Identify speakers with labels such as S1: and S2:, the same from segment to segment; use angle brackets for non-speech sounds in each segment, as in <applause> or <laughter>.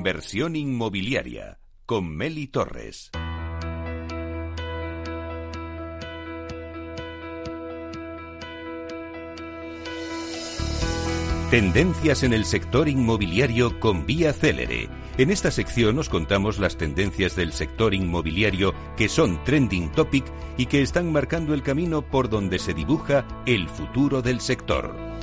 S1: Inversión inmobiliaria con Meli Torres. Tendencias en el sector inmobiliario con Vía Célere. En esta sección os contamos las tendencias del sector inmobiliario que son trending topic y que están marcando el camino por donde se dibuja el futuro del sector.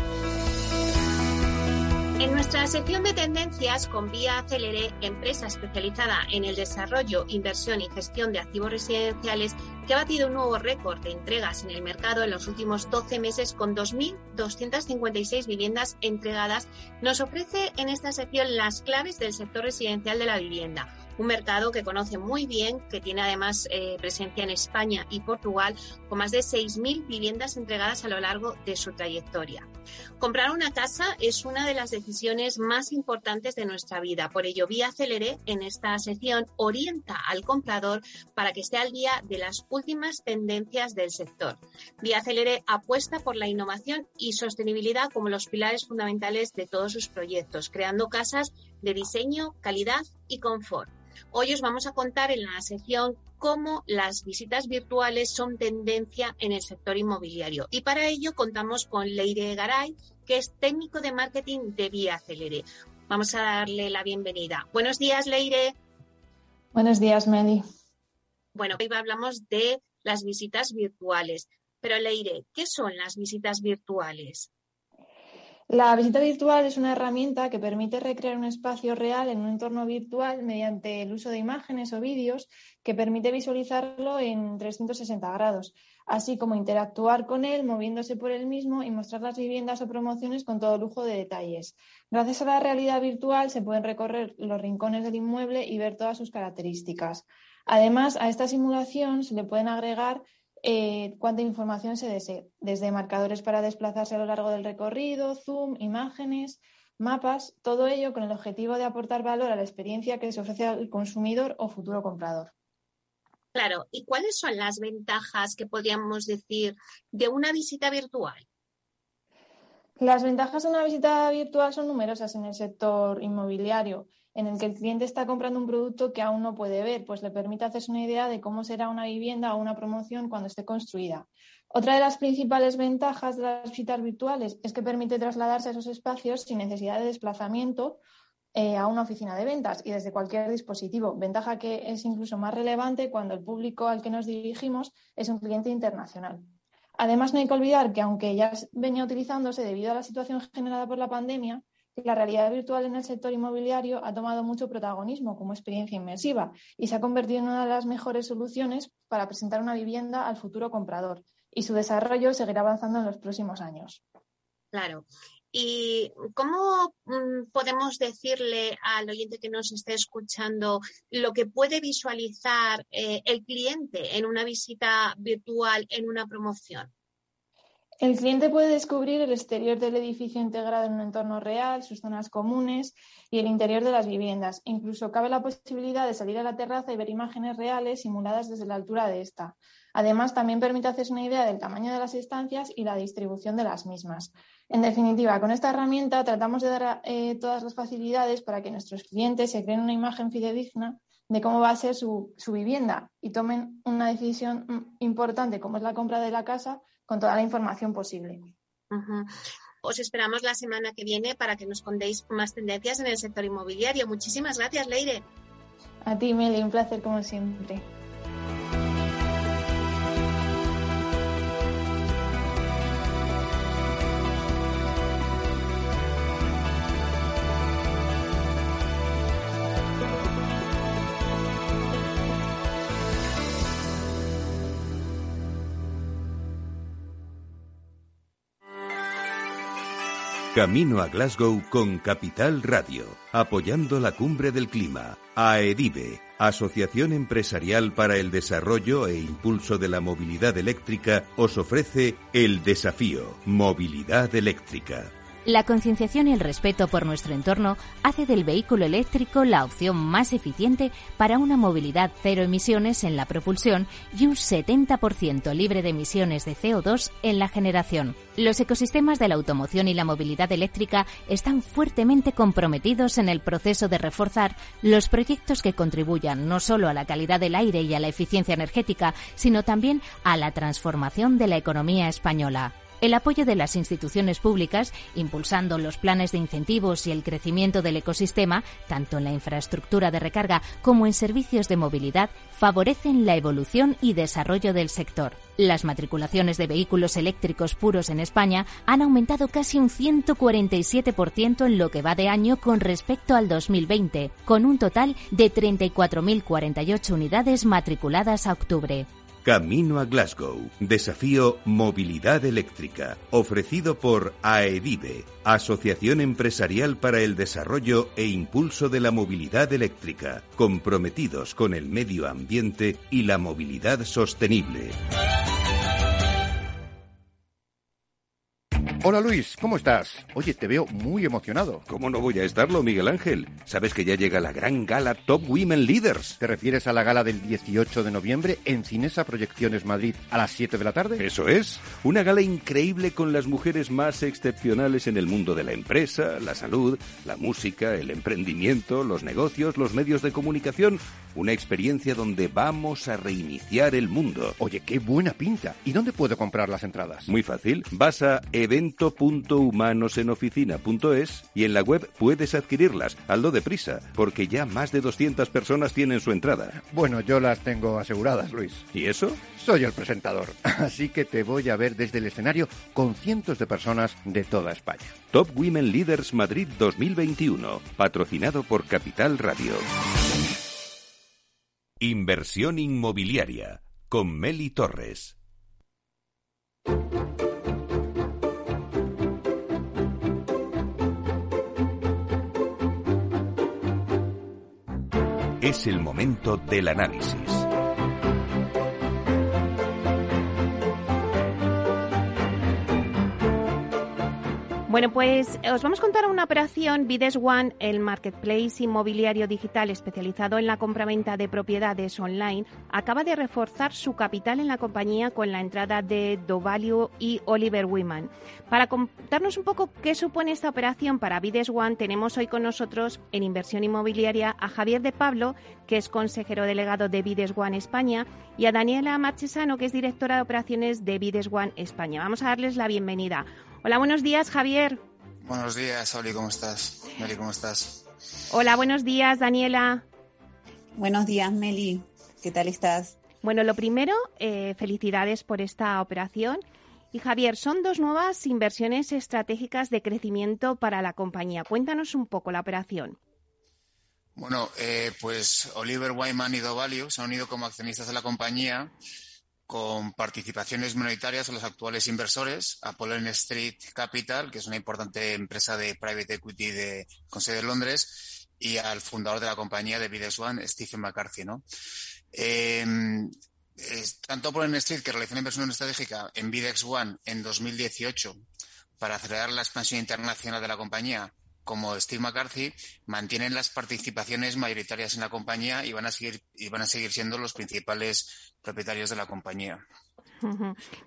S2: En nuestra sección de tendencias con Vía Acelere, empresa especializada en el desarrollo, inversión y gestión de activos residenciales, que ha batido un nuevo récord de entregas en el mercado en los últimos 12 meses con 2.256 viviendas entregadas, nos ofrece en esta sección las claves del sector residencial de la vivienda un mercado que conoce muy bien, que tiene además eh, presencia en España y Portugal, con más de 6.000 viviendas entregadas a lo largo de su trayectoria. Comprar una casa es una de las decisiones más importantes de nuestra vida. Por ello, Vía Celeré en esta sección orienta al comprador para que esté al día de las últimas tendencias del sector. Vía Celeré apuesta por la innovación y sostenibilidad como los pilares fundamentales de todos sus proyectos, creando casas de diseño, calidad y confort. Hoy os vamos a contar en la sección cómo las visitas virtuales son tendencia en el sector inmobiliario. Y para ello contamos con Leire Garay, que es técnico de marketing de Vía Acelere. Vamos a darle la bienvenida. Buenos días, Leire.
S3: Buenos días, Meli.
S2: Bueno, hoy hablamos de las visitas virtuales. Pero Leire, ¿qué son las visitas virtuales?
S3: La visita virtual es una herramienta que permite recrear un espacio real en un entorno virtual mediante el uso de imágenes o vídeos que permite visualizarlo en 360 grados, así como interactuar con él moviéndose por él mismo y mostrar las viviendas o promociones con todo lujo de detalles. Gracias a la realidad virtual se pueden recorrer los rincones del inmueble y ver todas sus características. Además, a esta simulación se le pueden agregar eh, cuánta información se desee, desde marcadores para desplazarse a lo largo del recorrido, zoom, imágenes, mapas, todo ello con el objetivo de aportar valor a la experiencia que se ofrece al consumidor o futuro comprador.
S2: Claro, ¿y cuáles son las ventajas que podríamos decir de una visita virtual?
S3: Las ventajas de una visita virtual son numerosas en el sector inmobiliario en el que el cliente está comprando un producto que aún no puede ver, pues le permite hacerse una idea de cómo será una vivienda o una promoción cuando esté construida. Otra de las principales ventajas de las visitas virtuales es que permite trasladarse a esos espacios sin necesidad de desplazamiento eh, a una oficina de ventas y desde cualquier dispositivo, ventaja que es incluso más relevante cuando el público al que nos dirigimos es un cliente internacional. Además, no hay que olvidar que aunque ya venía utilizándose debido a la situación generada por la pandemia, la realidad virtual en el sector inmobiliario ha tomado mucho protagonismo como experiencia inmersiva y se ha convertido en una de las mejores soluciones para presentar una vivienda al futuro comprador y su desarrollo seguirá avanzando en los próximos años.
S2: Claro. ¿Y cómo mm, podemos decirle al oyente que nos esté escuchando lo que puede visualizar eh, el cliente en una visita virtual, en una promoción?
S3: El cliente puede descubrir el exterior del edificio integrado en un entorno real, sus zonas comunes y el interior de las viviendas. Incluso cabe la posibilidad de salir a la terraza y ver imágenes reales simuladas desde la altura de esta. Además, también permite hacerse una idea del tamaño de las estancias y la distribución de las mismas. En definitiva, con esta herramienta tratamos de dar eh, todas las facilidades para que nuestros clientes se creen una imagen fidedigna de cómo va a ser su, su vivienda y tomen una decisión mm, importante como es la compra de la casa con toda la información posible.
S2: Os esperamos la semana que viene para que nos contéis más tendencias en el sector inmobiliario. Muchísimas gracias, Leire.
S3: A ti, Meli, un placer como siempre.
S1: Camino a Glasgow con Capital Radio, apoyando la cumbre del clima. AEDIVE, Asociación Empresarial para el Desarrollo e Impulso de la Movilidad Eléctrica, os ofrece el desafío Movilidad Eléctrica
S4: La concienciación y el respeto por nuestro entorno hace del vehículo eléctrico la opción más eficiente para una movilidad cero emisiones en la propulsión y un 70% libre de emisiones de CO2 en la generación. Los ecosistemas de la automoción y la movilidad eléctrica están fuertemente comprometidos en el proceso de reforzar los proyectos que contribuyan no solo a la calidad del aire y a la eficiencia energética, sino también a la transformación de la economía española el apoyo de las instituciones públicas, impulsando los planes de incentivos y el crecimiento del ecosistema, tanto en la infraestructura de recarga como en servicios de movilidad, favorecen la evolución y desarrollo del sector. Las matriculaciones de vehículos eléctricos puros en España han aumentado casi un 147% en lo que va de año con respecto al 2020, con un total de 34.048 unidades matriculadas a octubre.
S1: Camino a Glasgow. Desafío Movilidad Eléctrica. Ofrecido por AEDIVE, Asociación Empresarial para el Desarrollo e Impulso de la Movilidad Eléctrica. Comprometidos con el medio ambiente y la movilidad sostenible.
S5: Hola Luis, ¿cómo estás? Oye, te veo muy emocionado.
S1: ¿Cómo no voy a estarlo, Miguel Ángel? Sabes que ya llega la gran gala Top Women Leaders.
S5: ¿Te refieres a la gala del 18 de noviembre en Cinesa Proyecciones Madrid a las 7 de la tarde?
S1: Eso es. Una gala increíble con las mujeres más excepcionales en el mundo de la empresa, la salud, la música, el emprendimiento, los negocios, los medios de comunicación. Una experiencia donde vamos a reiniciar el mundo.
S5: Oye, qué buena pinta. ¿Y dónde puedo comprar las entradas?
S1: Muy fácil. Vas a evento evento.humanoseноficina.es y en la web puedes adquirirlas. Aldo deprisa, porque ya más de 200 personas tienen su entrada.
S5: Bueno, yo las tengo aseguradas, Luis.
S1: ¿Y eso?
S5: Soy el presentador, <laughs> así que te voy a ver desde el escenario con cientos de personas de toda España.
S1: Top Women Leaders Madrid 2021, patrocinado por Capital Radio. Inversión inmobiliaria con Meli Torres. Es el momento del análisis.
S6: Bueno, pues eh, os vamos a contar una operación. Bides One, el marketplace inmobiliario digital especializado en la compraventa de propiedades online, acaba de reforzar su capital en la compañía con la entrada de Dovalue y Oliver Wyman. Para contarnos un poco qué supone esta operación para Bides One, tenemos hoy con nosotros en inversión inmobiliaria a Javier de Pablo, que es consejero delegado de Bides One España, y a Daniela Marchesano, que es directora de operaciones de Bides One España. Vamos a darles la bienvenida. Hola, buenos días, Javier.
S7: Buenos días, Oli, ¿cómo estás? Meli, ¿cómo estás?
S6: Hola, buenos días, Daniela.
S8: Buenos días, Meli. ¿Qué tal estás?
S6: Bueno, lo primero, eh, felicidades por esta operación. Y Javier, son dos nuevas inversiones estratégicas de crecimiento para la compañía. Cuéntanos un poco la operación.
S7: Bueno, eh, pues Oliver Wyman y Dovalio se han unido como accionistas de la compañía con participaciones minoritarias a los actuales inversores, a Pollen Street Capital, que es una importante empresa de private equity de, con sede en Londres, y al fundador de la compañía de Bidex One, Stephen McCarthy. ¿no? Em, tanto Pollen Street, que realizó una inversión estratégica en Bidex One en 2018 para acelerar la expansión internacional de la compañía, como Steve McCarthy, mantienen las participaciones mayoritarias en la compañía y van a seguir, y van a seguir siendo los principales propietarios de la compañía.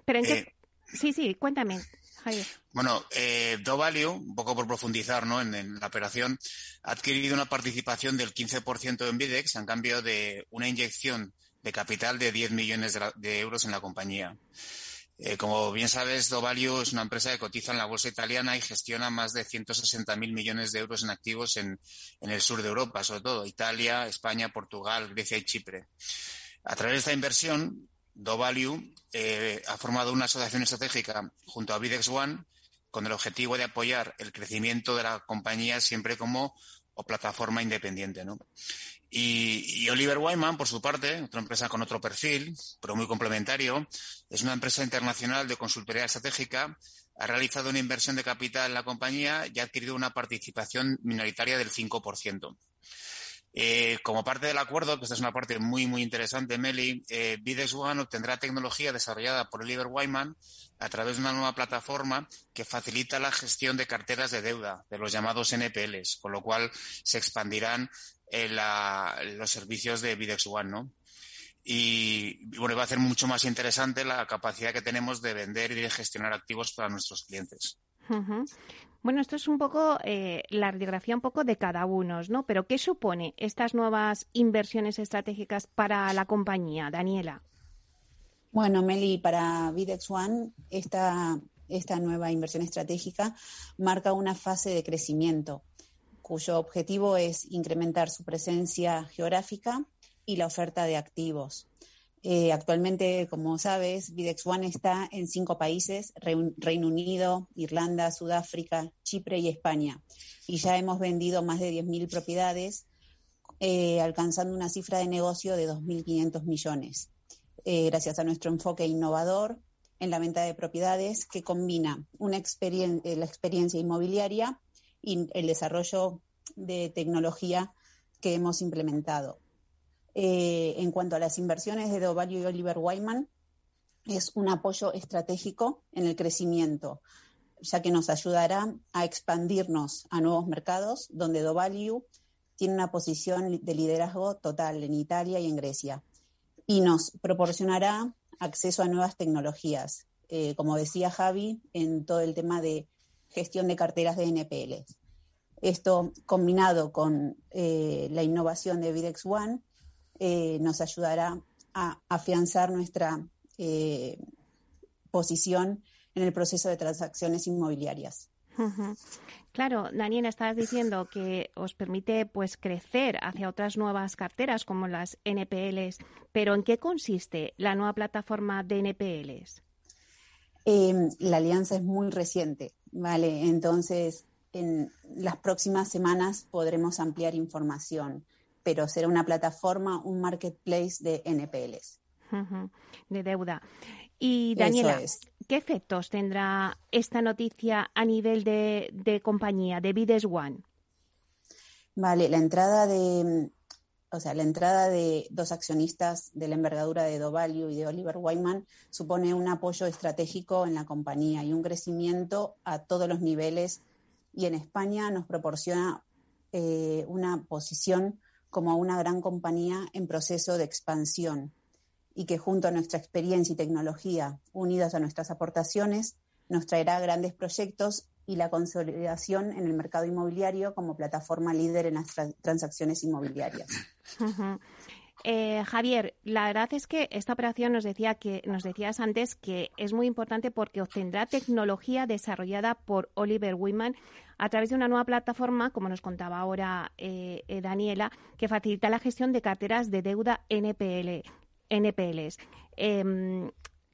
S6: Pero eh, sí, sí, cuéntame. Javier.
S7: Bueno, eh, DoValue, un poco por profundizar ¿no? en, la operación, ha adquirido una participación del 15% en Videx en cambio de una inyección de capital de 10 millones de euros en la compañía. Eh, como bien sabes, Dovalio es una empresa que cotiza en la bolsa italiana y gestiona más de 160.000 millones de euros en activos en, el sur de Europa, sobre todo Italia, España, Portugal, Grecia y Chipre. A través de esta inversión, Dovalue eh, ha formado una asociación estratégica junto a Videx One con el objetivo de apoyar el crecimiento de la compañía siempre como plataforma independiente. ¿no? Y, Oliver Wyman, por su parte, otra empresa con otro perfil, pero muy complementario, es una empresa internacional de consultoría estratégica, ha realizado una inversión de capital en la compañía y ha adquirido una participación minoritaria del 5%. Eh, como parte del acuerdo, que esta es una parte muy, muy interesante, Meli, eh, Bidex One obtendrá tecnología desarrollada por Oliver Wyman a través de una nueva plataforma que facilita la gestión de carteras de deuda, de los llamados NPLs, con lo cual se expandirán eh, los servicios de Bidex One, ¿no? Y, bueno, va a hacer mucho más interesante la capacidad que tenemos de vender y de gestionar activos para nuestros clientes.
S6: Bueno, esto es un poco eh, la radiografía un poco de cada uno, ¿no? Pero ¿qué supone estas nuevas inversiones estratégicas para la compañía, Daniela?
S8: Bueno, Meli, para Videx One, esta, esta nueva inversión estratégica marca una fase de crecimiento cuyo objetivo es incrementar su presencia geográfica y la oferta de activos. Eh, actualmente, como sabes, Videx está en cinco países, Reino Unido, Irlanda, Sudáfrica, Chipre y España. Y ya hemos vendido más de 10.000 propiedades, eh, alcanzando una cifra de negocio de 2.500 millones, eh, gracias a nuestro enfoque innovador en la venta de propiedades que combina una la experiencia inmobiliaria y el desarrollo de tecnología que hemos implementado. Eh, en cuanto a las inversiones de Dovalue y Oliver Wyman, es un apoyo estratégico en el crecimiento, ya que nos ayudará a expandirnos a nuevos mercados, donde Dovalue tiene una posición de liderazgo total en Italia y en Grecia, y nos proporcionará acceso a nuevas tecnologías, eh, como decía Javi, en todo el tema de gestión de carteras de NPL. Esto combinado con eh, la innovación de Videx One eh, nos ayudará a afianzar nuestra eh, posición en el proceso de transacciones inmobiliarias.
S6: Claro, Daniela, estabas diciendo que os permite pues crecer hacia otras nuevas carteras como las NPLs, pero ¿en qué consiste la nueva plataforma de NPLs?
S8: La alianza es muy reciente, ¿vale? Entonces, en las próximas semanas podremos ampliar información pero será una plataforma, un marketplace de NPLs.
S6: De deuda. Y Daniela, ¿qué efectos tendrá esta noticia a nivel de, compañía, de Bides One?
S8: Vale, la entrada de, o sea, la entrada de dos accionistas de la envergadura de Dovalue y de Oliver Wyman supone un apoyo estratégico en la compañía y un crecimiento a todos los niveles. Y en España nos proporciona eh, una posición como una gran compañía en proceso de expansión y que junto a nuestra experiencia y tecnología unidas a nuestras aportaciones nos traerá grandes proyectos y la consolidación en el mercado inmobiliario como plataforma líder en las transacciones inmobiliarias.
S6: Eh, Javier, la verdad es que esta operación nos decía que nos decías antes que es muy importante porque obtendrá tecnología desarrollada por Oliver Wyman a través de una nueva plataforma, como nos contaba ahora eh, eh, Daniela, que facilita la gestión de carteras de deuda NPL, NPLs.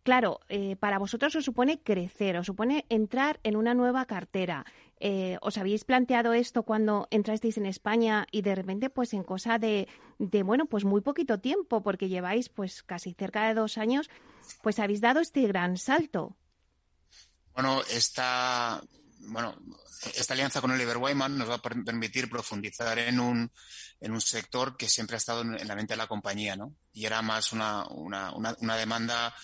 S6: Claro, para vosotros os supone crecer, os supone entrar en una nueva cartera. Eh, ¿Os habéis planteado esto cuando entrasteis en España y de repente, pues en cosa de, bueno, pues muy poquito tiempo, porque lleváis pues casi cerca de dos años, pues habéis dado este gran salto?
S7: Bueno, esta, bueno, esta alianza con Oliver Wyman nos va a permitir profundizar en un, en un sector que siempre ha estado en la mente de la compañía, ¿no? Y era más una, una, una demanda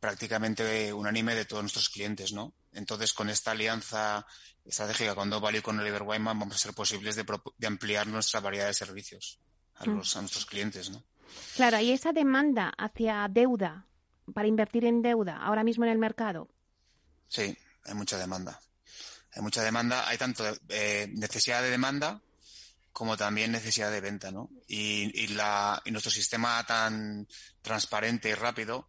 S7: prácticamente unánime de todos nuestros clientes, ¿no? Entonces, con esta alianza estratégica con Doval y con Oliver Wyman vamos a ser posibles de, ampliar nuestra variedad de servicios a, mm. los, a nuestros clientes, ¿no?
S6: Claro, ¿y esa demanda hacia deuda, para invertir en deuda, ahora mismo en el mercado?
S7: Sí, hay mucha demanda. Hay mucha demanda, hay tanto eh, necesidad de demanda como también necesidad de venta, ¿no? Y, y, la, y nuestro sistema tan transparente y rápido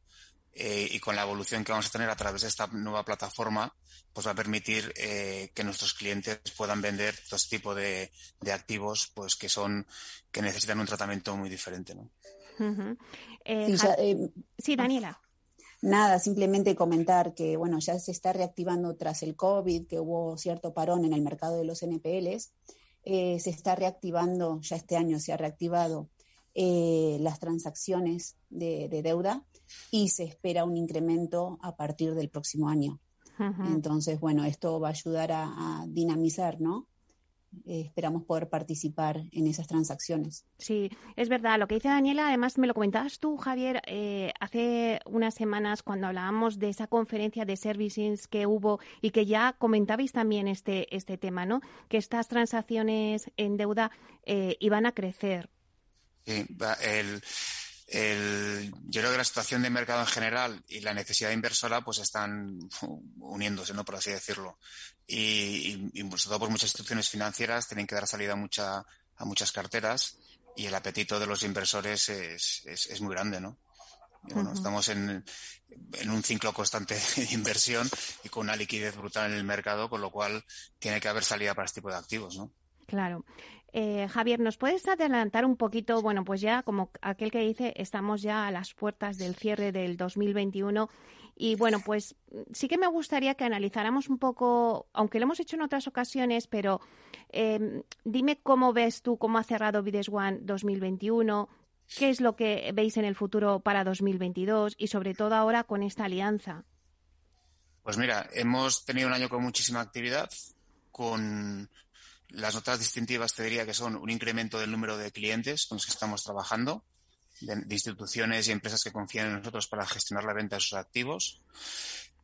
S7: eh, y con la evolución que vamos a tener a través de esta nueva plataforma, pues va a permitir eh, que nuestros clientes puedan vender dos tipos de, activos, pues que son que necesitan un tratamiento muy diferente, ¿no?
S6: Eh, sí, Daniela.
S8: Nada, simplemente comentar que bueno, ya se está reactivando tras el COVID, que hubo cierto parón en el mercado de los NPLs. se está reactivando, ya este año se ha reactivado las transacciones de, de, deuda y se espera un incremento a partir del próximo año. Entonces, bueno, esto va a ayudar a, dinamizar, ¿no? eh, esperamos poder participar en esas transacciones.
S6: Sí, es verdad. Lo que dice Daniela, además me lo comentabas tú, Javier, eh, hace unas semanas cuando hablábamos de esa conferencia de servicings que hubo y que ya comentabais también este, este tema, ¿no? Que estas transacciones en deuda eh, iban a crecer.
S7: Sí, el, el, yo creo que la situación de mercado en general y la necesidad inversora pues están uniéndose, ¿no? Por así decirlo. Y, y, sobre todo por muchas instituciones financieras tienen que dar salida a, mucha, a muchas carteras y el apetito de los inversores es, es, es muy grande, ¿no? bueno, estamos en, en, un ciclo constante <laughs> de inversión y con una liquidez brutal en el mercado, con lo cual tiene que haber salida para este tipo de activos, ¿no?
S6: Claro. Eh, Javier, ¿nos puedes adelantar un poquito? Bueno, pues ya como aquel que dice, estamos ya a las puertas del cierre del 2021 y bueno, pues sí que me gustaría que analizáramos un poco, aunque lo hemos hecho en otras ocasiones, pero eh, dime cómo ves tú, cómo ha cerrado Vides One 2021, qué es lo que veis en el futuro para 2022 y sobre todo ahora con esta alianza.
S7: Pues mira, hemos tenido un año con muchísima actividad, con las notas distintivas te diría que son un incremento del número de clientes con los que estamos trabajando, de, instituciones y empresas que confían en nosotros para gestionar la venta de sus activos.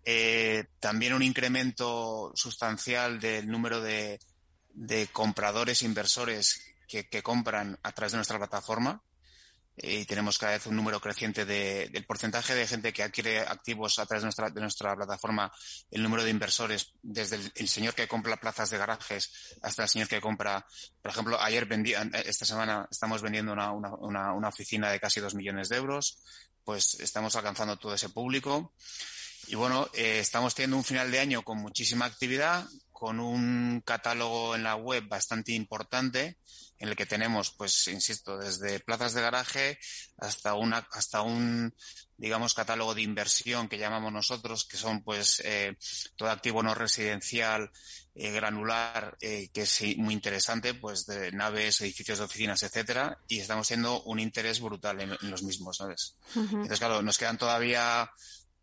S7: Eh, también un incremento sustancial del número de, compradores e inversores que, que, compran a través de nuestra plataforma y tenemos cada vez un número creciente de, del porcentaje de gente que adquiere activos a través de nuestra, plataforma, el número de inversores, desde el, señor que compra plazas de garajes hasta el señor que compra, por ejemplo, ayer vendí, esta semana estamos vendiendo una, una, una oficina de casi dos millones de euros, pues estamos alcanzando todo ese público. Y bueno, eh, estamos teniendo un final de año con muchísima actividad, con un catálogo en la web bastante importante en el que tenemos, pues, insisto, desde plazas de garaje hasta una, hasta un, digamos, catálogo de inversión que llamamos nosotros, que son, pues, eh, todo activo no residencial, eh, granular, eh, que es muy interesante, pues, de naves, edificios de oficinas, etcétera, y estamos siendo un interés brutal en, en los mismos, ¿sabes? Uh -huh. Entonces, claro, nos quedan todavía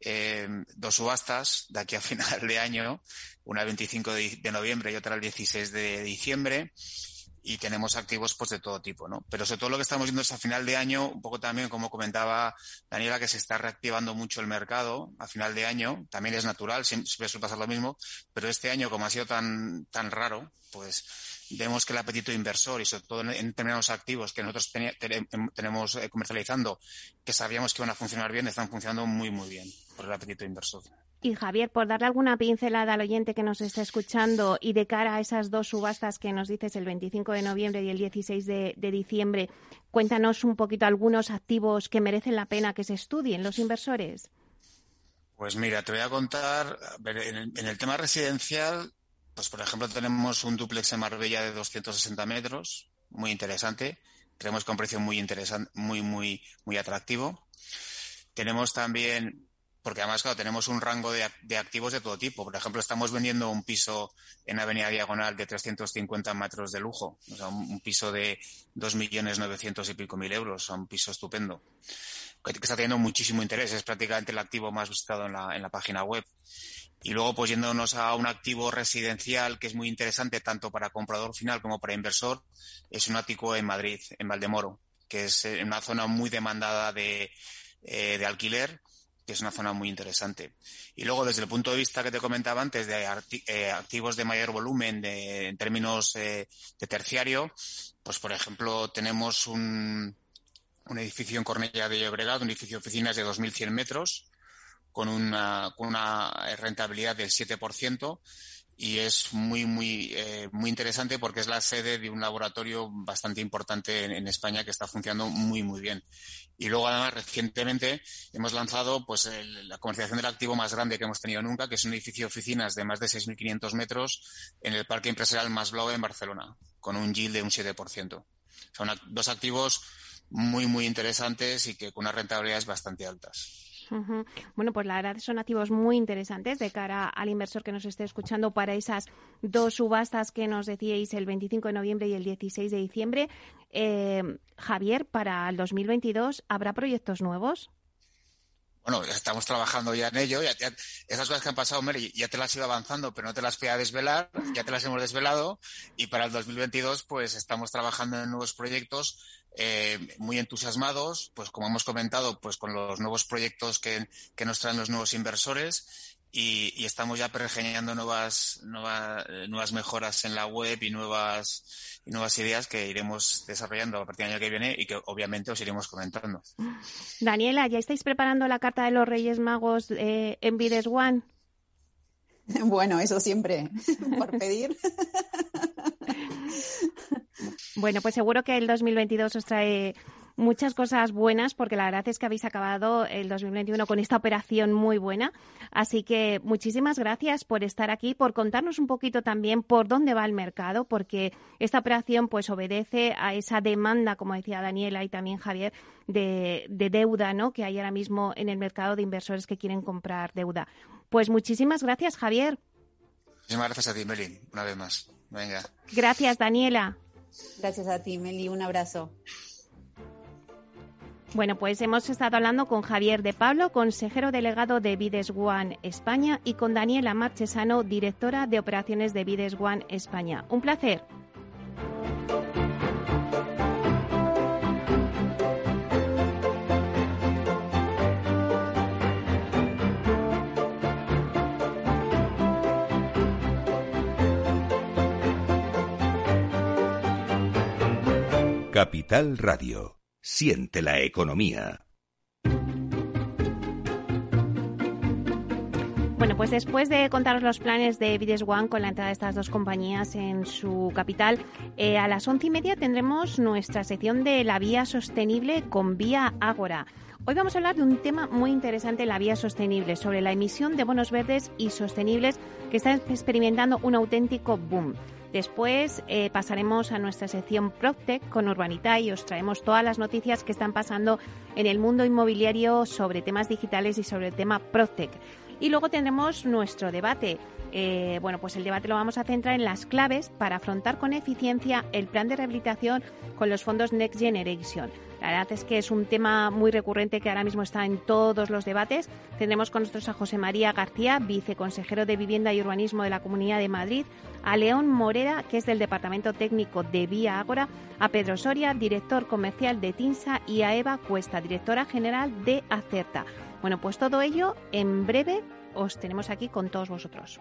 S7: eh, dos subastas de aquí a <laughs> final de año, una el 25 de, noviembre y otra el 16 de diciembre y tenemos activos pues de todo tipo, ¿no? Pero sobre todo lo que estamos viendo es a final de año, un poco también como comentaba Daniela, que se está reactivando mucho el mercado a final de año, también es natural, siempre suele pasar lo mismo, pero este año como ha sido tan, tan raro, pues vemos que el apetito inversor y sobre todo en determinados activos que nosotros ten, tenemos eh, comercializando, que sabíamos que iban a funcionar bien, están funcionando muy, muy bien por el apetito inversor.
S6: Y Javier, por darle alguna pincelada al oyente que nos está escuchando y de cara a esas dos subastas que nos dices el 25 de noviembre y el 16 de, de diciembre, cuéntanos un poquito algunos activos que merecen la pena que se estudien los inversores.
S7: Pues mira, te voy a contar, en el, en el tema residencial, pues por ejemplo tenemos un duplex en Marbella de 260 metros, muy interesante, creemos que un precio muy interesante, muy, muy, muy atractivo. Tenemos también porque además, claro, tenemos un rango de, activos de todo tipo. Por ejemplo, estamos vendiendo un piso en Avenida Diagonal de 350 metros de lujo, o sea, un, piso de 2.900.000 y pico mil euros, un piso estupendo, que, que, está teniendo muchísimo interés, es prácticamente el activo más visitado en la, en la página web. Y luego, pues yéndonos a un activo residencial que es muy interesante tanto para comprador final como para inversor, es un ático en Madrid, en Valdemoro, que es en una zona muy demandada de, eh, de alquiler que es una zona muy interesante. Y luego, desde el punto de vista que te comentaba antes, de eh, activos de mayor volumen de, en términos eh, de terciario, pues por ejemplo, tenemos un, un edificio en Cornella de Llobregat, un edificio de oficinas de 2.100 metros, con una, con una rentabilidad del 7%, y es muy, muy, eh, muy interesante porque es la sede de un laboratorio bastante importante en, España que está funcionando muy, muy bien. Y luego, además, recientemente hemos lanzado pues, el, la comercialización del activo más grande que hemos tenido nunca, que es un edificio de oficinas de más de 6.500 metros en el Parque Empresarial Más Blau en Barcelona, con un yield de un 7%. Son dos activos muy, muy interesantes y que con unas rentabilidades bastante altas.
S6: Bueno, pues la verdad son activos muy interesantes de cara al inversor que nos esté escuchando para esas dos subastas que nos decíais el 25 de noviembre y el 16 de diciembre. Eh, Javier, para el 2022, ¿habrá proyectos nuevos?
S7: Bueno, estamos trabajando ya en ello. Ya, esas cosas que han pasado, Mary, ya te las iba avanzando, pero no te las voy a desvelar. Ya te las hemos desvelado. Y para el 2022, pues estamos trabajando en nuevos proyectos eh, muy entusiasmados, pues como hemos comentado, pues con los nuevos proyectos que nos traen los nuevos inversores y, estamos ya pergeñando nuevas, nuevas, nuevas mejoras en la web y nuevas, y nuevas ideas que iremos desarrollando a partir del año que viene y que obviamente os iremos comentando.
S6: Daniela, ¿ya estáis preparando la carta de los Reyes Magos eh, en Vides One? <laughs>
S8: Bueno, eso siempre, <laughs> por pedir.
S6: Bueno, pues seguro que el 2022 os trae muchas cosas buenas porque la verdad es que habéis acabado el 2021 con esta operación muy buena. Así que muchísimas gracias por estar aquí, por contarnos un poquito también por dónde va el mercado, porque esta operación pues obedece a esa demanda, como decía Daniela y también Javier, de, deuda ¿no? que hay ahora mismo en el mercado de inversores que quieren comprar deuda. Pues muchísimas gracias, Javier.
S7: Muchísimas gracias a ti, Meli, una vez más. Venga.
S6: Gracias, Daniela.
S8: Gracias a ti, Meli. Un abrazo.
S6: Bueno, pues hemos estado hablando con Javier de Pablo, consejero delegado de Vides One España, y con Daniela Marchesano, directora de operaciones de Vides One España. Un placer.
S1: Capital Radio. Siente la economía.
S6: Bueno, pues después de contaros los planes de Vides One con la entrada de estas dos compañías en su capital, eh, a las once y media tendremos nuestra sección de la vía sostenible con Vía Ágora. Hoy vamos a hablar de un tema muy interesante, la vía sostenible, sobre la emisión de bonos verdes y sostenibles que están experimentando un auténtico boom. Después eh, pasaremos a nuestra sección PropTech con Urbanita y os traemos todas las noticias que están pasando en el mundo inmobiliario sobre temas digitales y sobre el tema PropTech. Y luego tendremos nuestro debate. Eh, bueno, pues el debate lo vamos a centrar en las claves para afrontar con eficiencia el plan de rehabilitación con los fondos Next Generation. La verdad es que es un tema muy recurrente que ahora mismo está en todos los debates. Tendremos con nosotros a José María García, viceconsejero de Vivienda y Urbanismo de la Comunidad de Madrid, a León Morera, que es del Departamento Técnico de Vía Ágora, a Pedro Soria, director comercial de TINSA, y a Eva Cuesta, directora general de Acerta. Bueno, pues todo ello en breve os tenemos aquí con todos vosotros.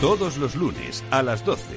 S1: todos los lunes a las 12,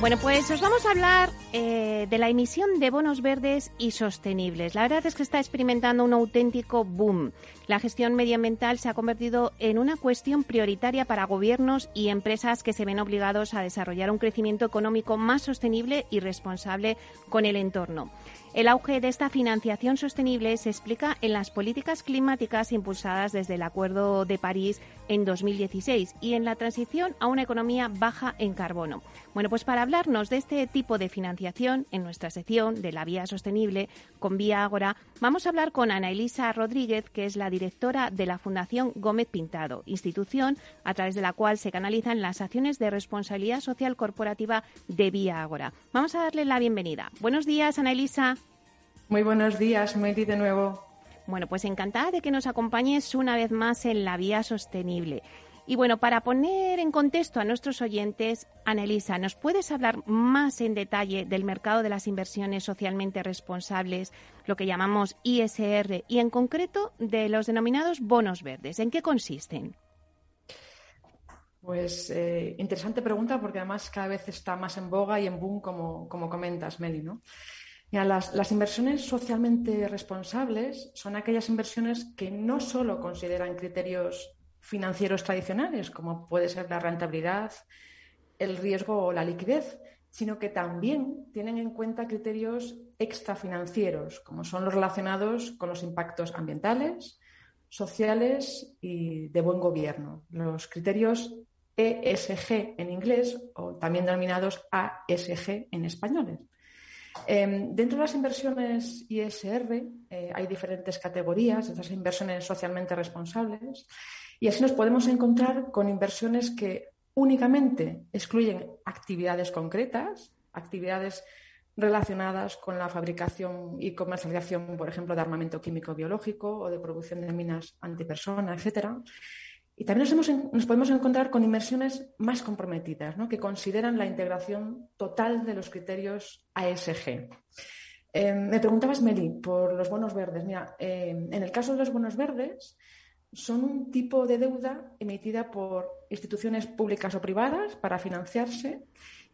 S6: Bueno, pues os vamos a hablar eh, de la emisión de bonos verdes y sostenibles. La verdad es que está experimentando un auténtico boom. La gestión medioambiental se ha convertido en una cuestión prioritaria para gobiernos y empresas que se ven obligados a desarrollar un crecimiento económico más sostenible y responsable con el entorno. El auge de esta financiación sostenible se explica en las políticas climáticas impulsadas desde el Acuerdo de París en 2016 y en la transición a una economía baja en carbono. Bueno, pues para hablarnos de este tipo de financiación en nuestra sección de la vía sostenible con Vía Ágora, vamos a hablar con Ana Elisa Rodríguez, que es la directora de la Fundación Gómez Pintado, institución a través de la cual se canalizan las acciones de responsabilidad social corporativa de Vía Ágora. Vamos a darle la bienvenida. Buenos días, Ana Elisa.
S9: Muy buenos días, Meli, de nuevo.
S6: Bueno, pues encantada de que nos acompañes una vez más en la vía sostenible. Y bueno, para poner en contexto a nuestros oyentes, Anelisa, ¿nos puedes hablar más en detalle del mercado de las inversiones socialmente responsables, lo que llamamos ISR, y en concreto de los denominados bonos verdes? ¿En qué consisten?
S9: Pues eh, interesante pregunta porque además cada vez está más en boga y en boom, como, como comentas, Meli, ¿no? Las, inversiones socialmente responsables son aquellas inversiones que no solo consideran criterios financieros tradicionales, como puede ser la rentabilidad, el riesgo o la liquidez, sino que también tienen en cuenta criterios extrafinancieros, como son los relacionados con los impactos ambientales, sociales y de buen gobierno. Los criterios ESG en inglés o también denominados ASG en español. Em, dentro de las inversiones ISR eh, hay diferentes categorías, esas inversiones socialmente responsables, y así nos podemos encontrar con inversiones que únicamente excluyen actividades concretas, actividades relacionadas con la fabricación y comercialización, por ejemplo, de armamento químico biológico o de producción de minas antipersona, etcétera, y también nos, podemos encontrar con inversiones más comprometidas, que consideran la integración total de los criterios ASG. Eh, me preguntabas, Meli, por los bonos verdes. Mira, eh, en el caso de los bonos verdes, son un tipo de deuda emitida por instituciones públicas o privadas para financiarse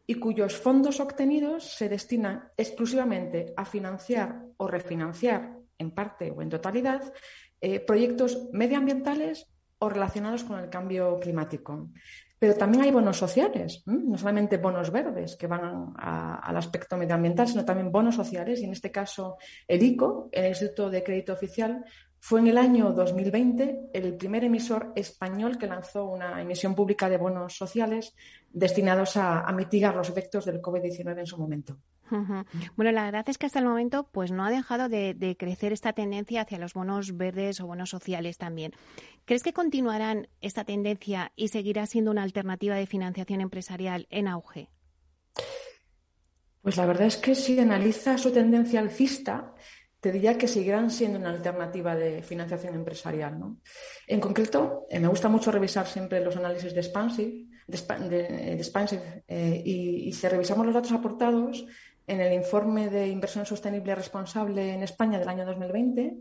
S9: y cuyos fondos obtenidos se destinan exclusivamente a financiar o refinanciar en parte o en totalidad eh, proyectos medioambientales relacionados con el cambio climático. Pero también hay bonos sociales, no solamente bonos verdes que van al aspecto medioambiental, sino también bonos sociales. Y en este caso, el ICO, el Instituto de Crédito Oficial, fue en el año 2020 el primer emisor español que lanzó una emisión pública de bonos sociales destinados a mitigar los efectos del COVID-19 en su momento.
S6: Bueno, la verdad es que hasta el momento pues no ha dejado de, crecer esta tendencia hacia los bonos verdes o bonos sociales también. ¿Crees que continuarán esta tendencia y seguirá siendo una alternativa de financiación empresarial en auge?
S9: Pues la verdad es que si analiza su tendencia alcista, te diría que seguirán siendo una alternativa de financiación empresarial. ¿no? En concreto, eh, me gusta mucho revisar siempre los análisis de Expansive, de, eh, y, y, si revisamos los datos aportados, en el informe de inversión sostenible responsable en España del año 2020,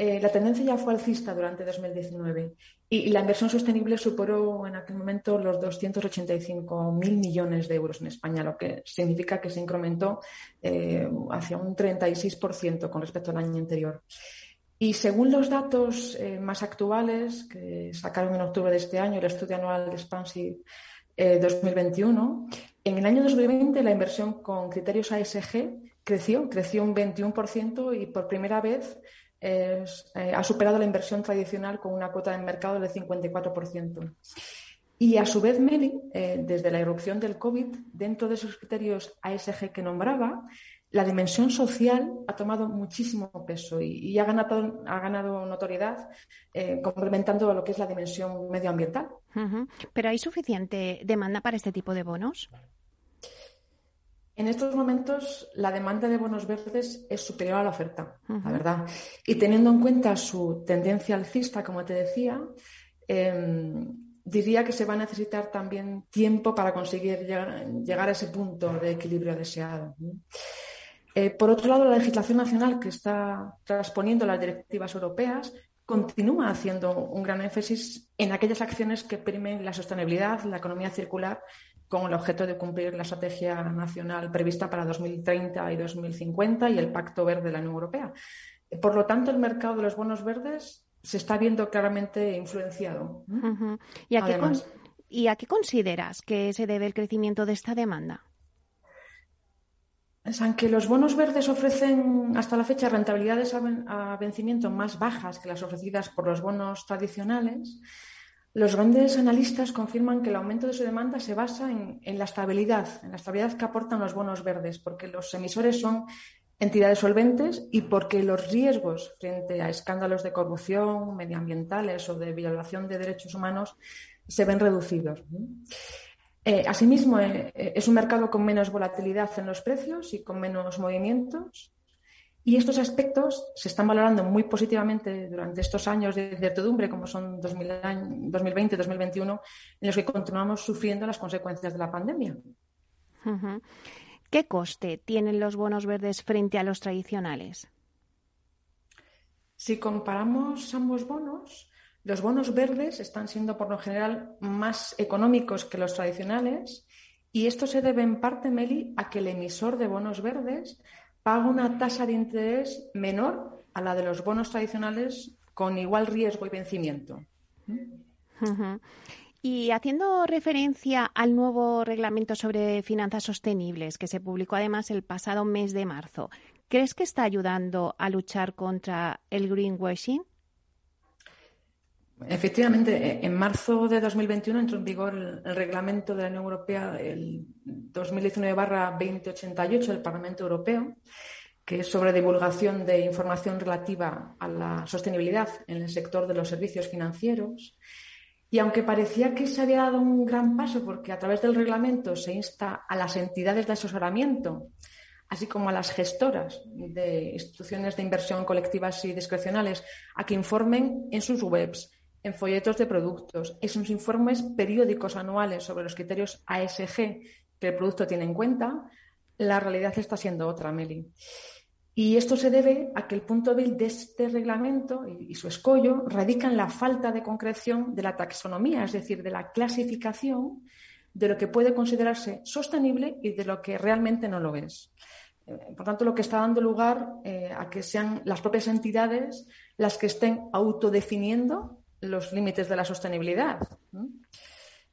S9: eh, la tendencia ya fue alcista durante 2019 y, la inversión sostenible superó en aquel momento los 285.000 millones de euros en España, lo que significa que se incrementó eh, hacia un 36% con respecto al año anterior. Y según los datos eh, más actuales que sacaron en octubre de este año, el estudio anual de Expansive 2021, en el año 2020 la inversión con criterios ASG creció, creció un 21% y por primera vez eh, ha superado la inversión tradicional con una cuota de mercado del 54%. Y a su vez, Meli, eh, desde la irrupción del COVID, dentro de esos criterios ASG que nombraba, la dimensión social ha tomado muchísimo peso y, ha, ganado, ha ganado notoriedad eh, complementando lo que es la dimensión medioambiental.
S6: ¿Pero hay suficiente demanda para este tipo de bonos?
S9: En estos momentos la demanda de bonos verdes es superior a la oferta, la verdad. Y teniendo en cuenta su tendencia alcista, como te decía, em, diría que se va a necesitar también tiempo para conseguir llegar, a ese punto de equilibrio deseado. Eh, por otro lado, la legislación nacional que está transponiendo las directivas europeas continúa haciendo un gran énfasis en aquellas acciones que primen la sostenibilidad, la economía circular con el objeto de cumplir la estrategia nacional prevista para 2030 y 2050 y el Pacto Verde de la Unión Europea. Por lo tanto, el mercado de los bonos verdes se está viendo claramente influenciado.
S6: ¿Y, a qué ¿Y a qué consideras que se debe el crecimiento de esta demanda?
S9: aunque los bonos verdes ofrecen hasta la fecha rentabilidades a vencimiento más bajas que las ofrecidas por los bonos tradicionales, los grandes analistas confirman que el aumento de su demanda se basa en, la estabilidad, en la estabilidad que aportan los bonos verdes, porque los emisores son entidades solventes y porque los riesgos frente a escándalos de corrupción medioambientales o de violación de derechos humanos se ven reducidos. Eh, asimismo, eh, es un mercado con menos volatilidad en los precios y con menos movimientos y estos aspectos se están valorando muy positivamente durante estos años de incertidumbre, como son 2020 2021, en los que continuamos sufriendo las consecuencias de la pandemia.
S6: ¿Qué coste tienen los bonos verdes frente a los tradicionales?
S9: Si comparamos ambos bonos, los bonos verdes están siendo por lo general más económicos que los tradicionales y esto se debe en parte, Meli, a que el emisor de bonos verdes paga una tasa de interés menor a la de los bonos tradicionales con igual riesgo y vencimiento.
S6: Y haciendo referencia al nuevo reglamento sobre finanzas sostenibles que se publicó además el pasado mes de marzo, ¿crees que está ayudando a luchar contra el greenwashing?
S9: Efectivamente, e, en marzo de 2021 entró en vigor el, reglamento de la Unión Europea, el 2019-2088 del Parlamento Europeo, que es sobre divulgación de información relativa a la sostenibilidad en el sector de los servicios financieros. Y aunque parecía que se había dado un gran paso, porque a través del reglamento se insta a las entidades de asesoramiento, así como a las gestoras de instituciones de inversión colectivas y discrecionales, a que informen en sus webs en folletos de productos, en sus informes periódicos anuales sobre los criterios ASG que el producto tiene en cuenta, la realidad está siendo otra, Meli. Y esto se debe a que el punto débil de este reglamento y, su escollo radica en la falta de concreción de la taxonomía, es decir, de la clasificación de lo que puede considerarse sostenible y de lo que realmente no lo es. Eh, por tanto, lo que está dando lugar eh, a que sean las propias entidades las que estén autodefiniendo los límites de la sostenibilidad.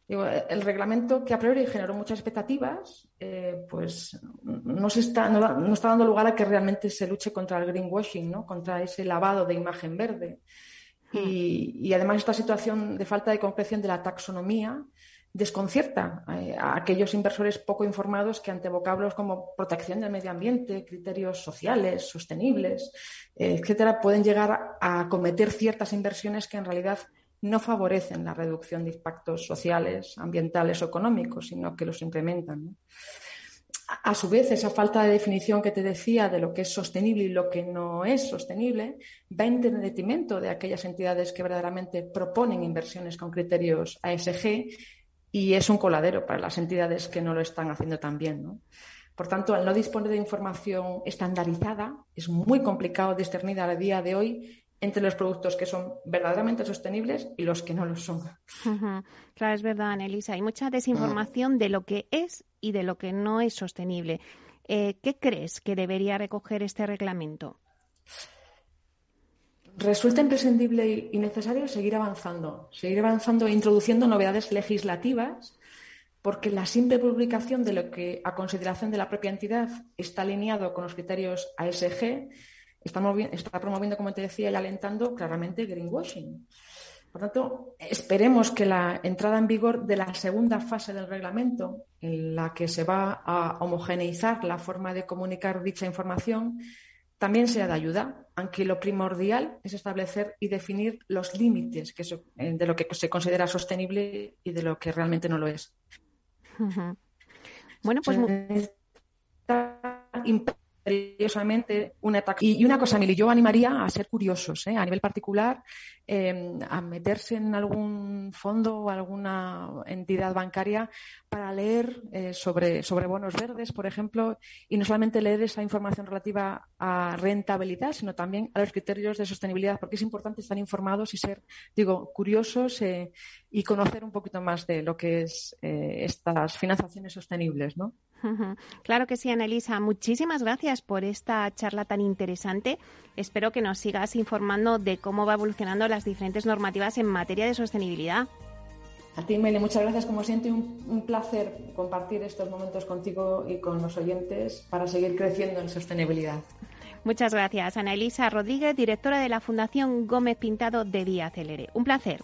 S9: el reglamento que a priori generó muchas expectativas, eh, pues no, se está, no, está dando lugar a que realmente se luche contra el greenwashing, ¿no? contra ese lavado de imagen verde. Hmm. Y, y, además esta situación de falta de concreción de la taxonomía desconcierta eh, a aquellos inversores poco informados que ante vocablos como protección del medio ambiente, criterios sociales, sostenibles, eh, etcétera, pueden llegar a cometer ciertas inversiones que en realidad no favorecen la reducción de impactos sociales, ambientales o económicos, sino que los incrementan. A su vez, esa falta de definición que te decía de lo que es sostenible y lo que no es sostenible va en detrimento de aquellas entidades que verdaderamente proponen inversiones con criterios ASG y es un coladero para las entidades que no lo están haciendo tan bien. Por tanto, al no disponer de información estandarizada, es muy complicado discernir a día de hoy entre los productos que son verdaderamente sostenibles y los que no lo son.
S6: Claro, es verdad, Anelisa. Hay mucha desinformación de lo que es y de lo que no es sostenible. Eh, ¿Qué crees que debería recoger este reglamento?
S9: Resulta imprescindible y necesario seguir avanzando, seguir avanzando e introduciendo novedades legislativas, porque la simple publicación de lo que a consideración de la propia entidad está alineado con los criterios ASG está, promoviendo, como te decía, y alentando claramente greenwashing. Por tanto, esperemos que la entrada en vigor de la segunda fase del reglamento, en la que se va a homogeneizar la forma de comunicar dicha información, también sea de ayuda, aunque lo primordial es establecer y definir los límites eh, de lo que se considera sostenible y de lo que realmente no lo es.
S6: Bueno, pues
S9: y, una cosa, Mili, yo animaría a ser curiosos, ¿eh? a nivel particular, em, a meterse en algún fondo o alguna entidad bancaria para leer eh, sobre, sobre bonos verdes, por ejemplo, y no solamente leer esa información relativa a rentabilidad, sino también a los criterios de sostenibilidad, porque es importante estar informados y ser, digo, curiosos eh, y conocer un poquito más de lo que es estas financiaciones sostenibles, ¿no?
S6: Claro que sí, Anelisa. Muchísimas gracias por esta charla tan interesante. Espero que nos sigas informando de cómo va evolucionando las diferentes normativas en materia de sostenibilidad.
S9: A ti, Meli, muchas gracias. Como siempre, un, un, placer compartir estos momentos contigo y con los oyentes para seguir creciendo en sostenibilidad.
S6: Muchas gracias, Ana Elisa Rodríguez, directora de la Fundación Gómez Pintado de Vía Celere. Un placer.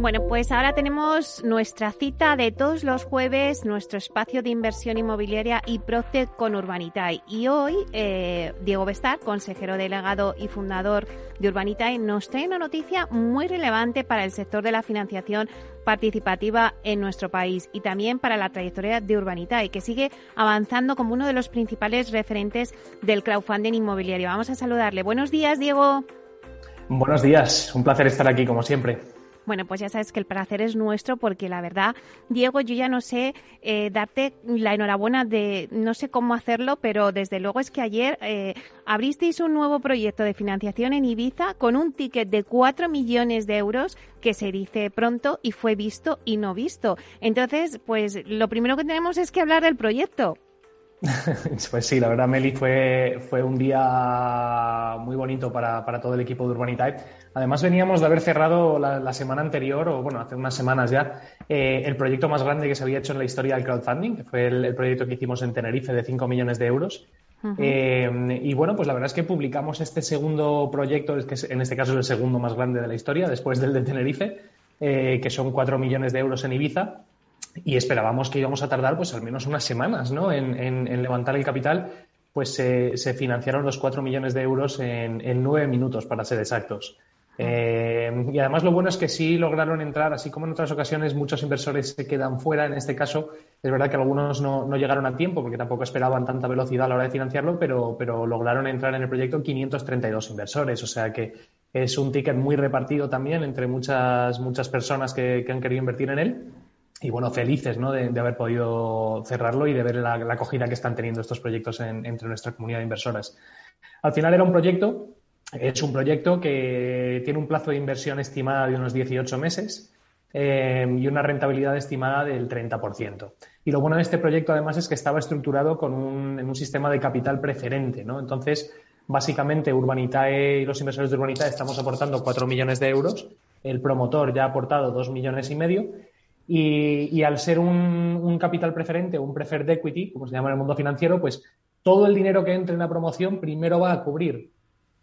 S6: Bueno, pues ahora tenemos nuestra cita de todos los jueves, nuestro espacio de inversión inmobiliaria y Procter con Urbanitae. Y hoy, eh, Diego Bestar, consejero delegado y fundador de Urbanitae, nos trae una noticia muy relevante para el sector de la financiación participativa en nuestro país y también para la trayectoria de Urbanitae, que sigue avanzando como uno de los principales referentes del crowdfunding inmobiliario. Vamos a saludarle. Buenos días, Diego.
S10: Buenos días, un placer estar aquí como siempre.
S6: Bueno, pues ya sabes que el placer es nuestro porque la verdad, Diego, yo ya no sé eh, darte la enhorabuena de, no sé cómo hacerlo, pero desde luego es que ayer eh, abristeis un nuevo proyecto de financiación en Ibiza con un ticket de 4 millones de euros que se dice pronto y fue visto y no visto. Entonces, pues lo primero que tenemos es que hablar del proyecto. <laughs>
S10: Pues sí, la verdad, Meli, fue, fue un día muy bonito para, para todo el equipo de Urbanitae. Además, veníamos de haber cerrado la, semana anterior, o bueno, hace unas semanas ya, eh, el proyecto más grande que se había hecho en la historia del crowdfunding, que fue el, proyecto que hicimos en Tenerife de 5 millones de euros. Eh, y bueno, pues la verdad es que publicamos este segundo proyecto, que en este caso es el segundo más grande de la historia, después del de Tenerife, eh, que son 4 millones de euros en Ibiza y esperábamos que íbamos a tardar pues al menos unas semanas ¿no? en, levantar el capital, pues se financiaron los 4 millones de euros en, en 9 minutos, para ser exactos. Eh, y además lo bueno es que sí lograron entrar, así como en otras ocasiones muchos inversores se quedan fuera, en este caso es verdad que algunos no, no llegaron a tiempo porque tampoco esperaban tanta velocidad a la hora de financiarlo, pero, pero lograron entrar en el proyecto 532 inversores, o sea que es un ticket muy repartido también entre muchas, muchas personas que, que han querido invertir en él y bueno, felices ¿no? de, haber podido cerrarlo y de ver la, acogida que están teniendo estos proyectos entre nuestra comunidad de inversores. Al final era un proyecto, es un proyecto que tiene un plazo de inversión estimada de unos 18 meses eh, y una rentabilidad estimada del 30%. Y lo bueno de este proyecto además es que estaba estructurado con un, en un sistema de capital preferente, ¿no? Entonces, básicamente Urbanitae y los inversores de Urbanitae estamos aportando 4 millones de euros, el promotor ya ha aportado 2 millones y medio y, al ser un, capital preferente, un preferred equity, como se llama en el mundo financiero, pues todo el dinero que entre en la promoción primero va a cubrir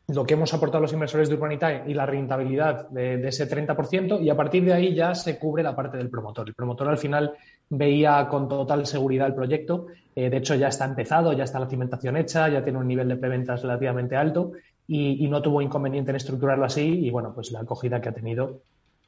S10: lo que hemos aportado los inversores de Urbanitae y la rentabilidad de, ese 30% y a partir de ahí ya se cubre la parte del promotor. El promotor al final veía con total seguridad el proyecto. Eh, de hecho, ya está empezado, ya está la cimentación hecha, ya tiene un nivel de preventas relativamente alto y, y no tuvo inconveniente en estructurarlo así y bueno, pues la acogida que ha tenido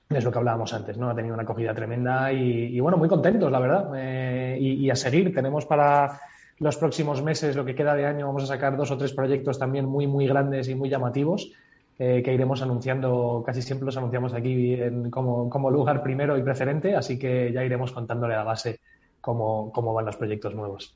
S10: es lo que hablábamos antes, ¿no? Ha tenido una acogida tremenda y, bueno, muy contentos, la verdad. Eh, y, a seguir, tenemos para los próximos meses, lo que queda de año, vamos a sacar dos o tres proyectos también muy, muy grandes y muy llamativos eh, que iremos anunciando, casi siempre los anunciamos aquí como, como, lugar primero y preferente, así que ya iremos contándole a la base cómo, cómo van los proyectos nuevos.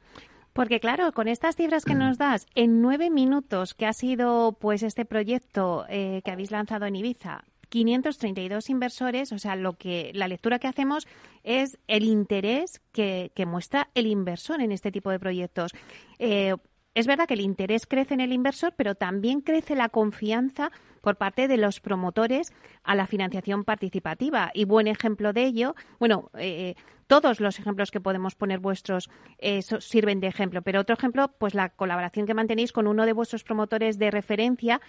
S6: Porque claro, con estas cifras que nos das, en nueve minutos que ha sido pues este proyecto eh, que habéis lanzado en Ibiza, 532 inversores, o sea, lo que la lectura que hacemos es el interés que, muestra el inversor en este tipo de proyectos. Eh, es verdad que el interés crece en el inversor, pero también crece la confianza por parte de los promotores a la financiación participativa. Y buen ejemplo de ello, bueno, eh, todos los ejemplos que podemos poner vuestros eh, sirven de ejemplo, pero otro ejemplo, pues la colaboración que mantenéis con uno de vuestros promotores de referencia,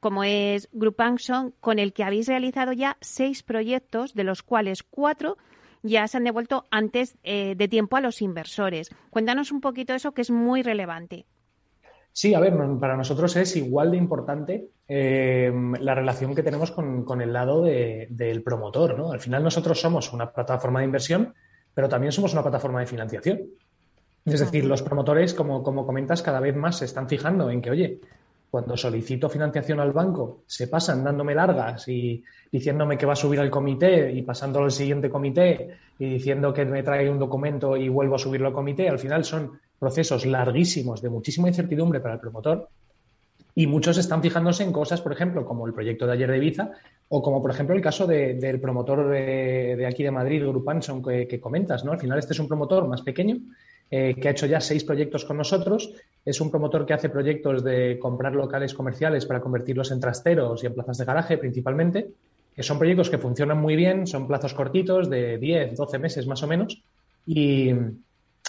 S6: como es Group Action, con el que habéis realizado ya seis proyectos, de los cuales cuatro ya se han devuelto antes eh, de tiempo a los inversores. Cuéntanos un poquito eso que es muy relevante.
S10: Sí, a ver, para nosotros es igual de importante eh, la relación que tenemos con, el lado del promotor, ¿no? Al final nosotros somos una plataforma de inversión, pero también somos una plataforma de financiación. Es decir, los promotores, como, como comentas, cada vez más se están fijando en que, oye, cuando solicito financiación al banco, se pasan dándome largas y diciéndome que va a subir al comité y pasándolo al siguiente comité y diciendo que me trae un documento y vuelvo a subirlo al comité. Al final son procesos larguísimos de muchísima incertidumbre para el promotor y muchos están fijándose en cosas, por ejemplo, como el proyecto de ayer de Ibiza o como, por ejemplo, el caso del promotor de, aquí de Madrid, Grupanson, que, que comentas. ¿no? Al final este es un promotor más pequeño eh, que ha hecho ya seis proyectos con nosotros. Es un promotor que hace proyectos de comprar locales comerciales para convertirlos en trasteros y en plazas de garaje principalmente. Que son proyectos que funcionan muy bien, son plazos cortitos de 10, 12 meses más o menos. Y,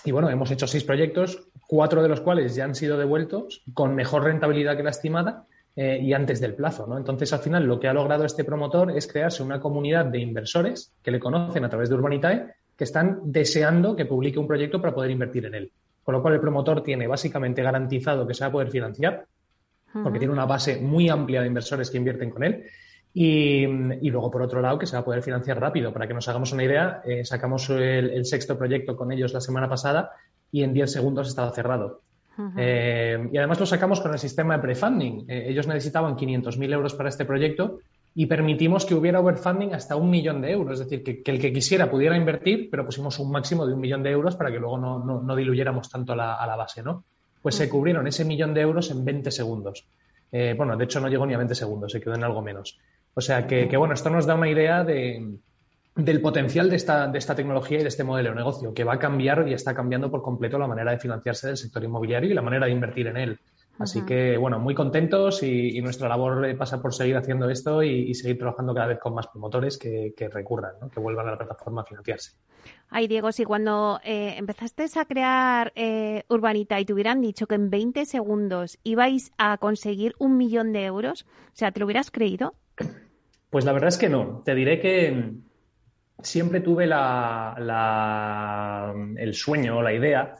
S10: bueno, hemos hecho seis proyectos, cuatro de los cuales ya han sido devueltos con mejor rentabilidad que la estimada eh, y antes del plazo. ¿no? Entonces, al final, lo que ha logrado este promotor es crearse una comunidad de inversores que le conocen a través de Urbanitae que están deseando que publique un proyecto para poder invertir en él. Con lo cual el promotor tiene básicamente garantizado que se va a poder financiar, porque tiene una base muy amplia de inversores que invierten con él. Y, luego, por otro lado, que se va a poder financiar rápido. Para que nos hagamos una idea, eh, sacamos el, sexto proyecto con ellos la semana pasada y en 10 segundos estaba cerrado. Eh, y además lo sacamos con el sistema de prefunding. Eh, ellos necesitaban 500.000 euros para este proyecto y permitimos que hubiera overfunding hasta un millón de euros. Es decir, que, el que quisiera pudiera invertir, pero pusimos un máximo de un millón de euros para que luego no, diluyéramos tanto la, a la base, ¿no? Pues se cubrieron ese millón de euros en 20 segundos. Eh, bueno, de hecho no llegó ni a 20 segundos, se quedó en algo menos. O sea que, bueno, esto nos da una idea de, del potencial de esta, de esta tecnología y de este modelo de negocio, que va a cambiar y está cambiando por completo la manera de financiarse del sector inmobiliario y la manera de invertir en él. Así que, bueno, muy contentos y, nuestra labor pasa por seguir haciendo esto y, seguir trabajando cada vez con más promotores que, recurran, que vuelvan a la plataforma a financiarse.
S6: Ay, Diego, si cuando eh, empezaste a crear eh, Urbanita y te hubieran dicho que en 20 segundos ibais a conseguir un millón de euros, o sea, ¿te lo hubieras creído?
S10: Pues la verdad es que no. Te diré que siempre tuve el sueño o la idea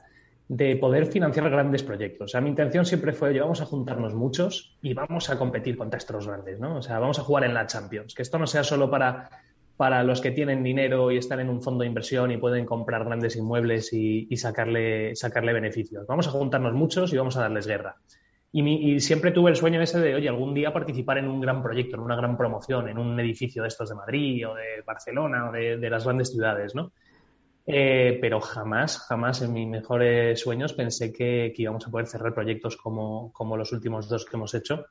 S10: de poder financiar grandes proyectos. O sea, mi intención siempre fue, oye, vamos a juntarnos muchos y vamos a competir contra estos grandes, ¿no? O sea, vamos a jugar en la Champions. Que esto no sea solo para, para los que tienen dinero y están en un fondo de inversión y pueden comprar grandes inmuebles y, sacarle, sacarle beneficios. Vamos a juntarnos muchos y vamos a darles guerra. Y, siempre tuve el sueño ese de, oye, algún día participar en un gran proyecto, en una gran promoción, en un edificio de estos de Madrid o de Barcelona o de, las grandes ciudades, ¿no? Eh, pero jamás, jamás en mis mejores sueños pensé que, íbamos a poder cerrar proyectos como, los últimos dos que hemos hecho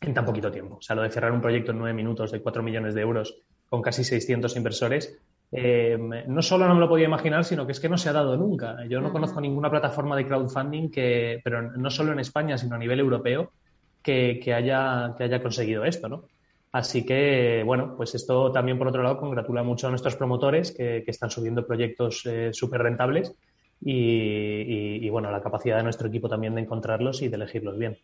S10: en tan poquito tiempo. O sea, lo de cerrar un proyecto en nueve minutos de cuatro millones de euros con casi 600 inversores, eh, no solo no me lo podía imaginar, sino que es que no se ha dado nunca. Yo no conozco ninguna plataforma de crowdfunding que, pero no solo en España, sino a nivel europeo, que, que, haya, que haya conseguido esto, ¿no? Así que, bueno, pues esto también, por otro lado, congratula mucho a nuestros promotores que, están subiendo proyectos eh, súper rentables y, bueno, la capacidad de nuestro equipo también de encontrarlos y de elegirlos bien.